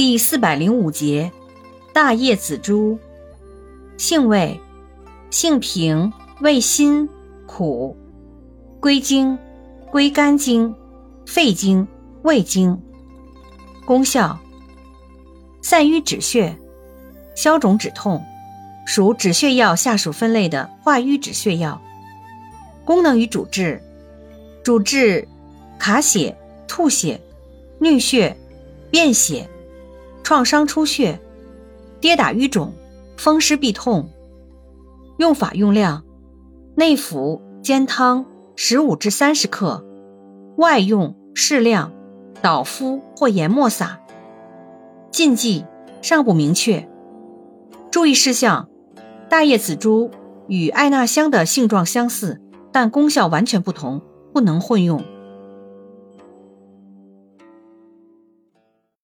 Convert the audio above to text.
第四百零五节，大叶紫珠，性味，性平，味辛苦，归经，归肝经、肺经、胃经。功效，散瘀止血，消肿止痛，属止血药下属分类的化瘀止血药。功能与主治，主治卡血、吐血、衄血、便血。创伤出血、跌打瘀肿、风湿痹痛。用法用量：内服煎汤十五至三十克，外用适量，捣敷或研末撒。禁忌尚不明确。注意事项：大叶紫珠与艾纳香的性状相似，但功效完全不同，不能混用。